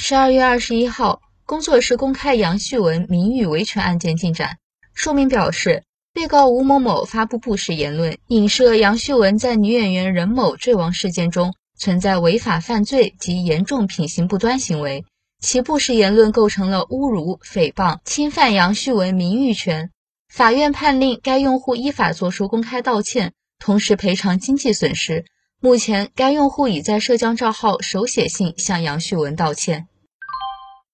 十二月二十一号，工作室公开杨旭文名誉维权案件进展。说明表示，被告吴某某发布不实言论，影射杨旭文在女演员任某坠亡事件中存在违法犯罪及严重品行不端行为，其不实言论构成了侮辱、诽谤、侵犯杨旭文名誉权。法院判令该用户依法作出公开道歉，同时赔偿经济损失。目前，该用户已在社交账号手写信向杨旭文道歉。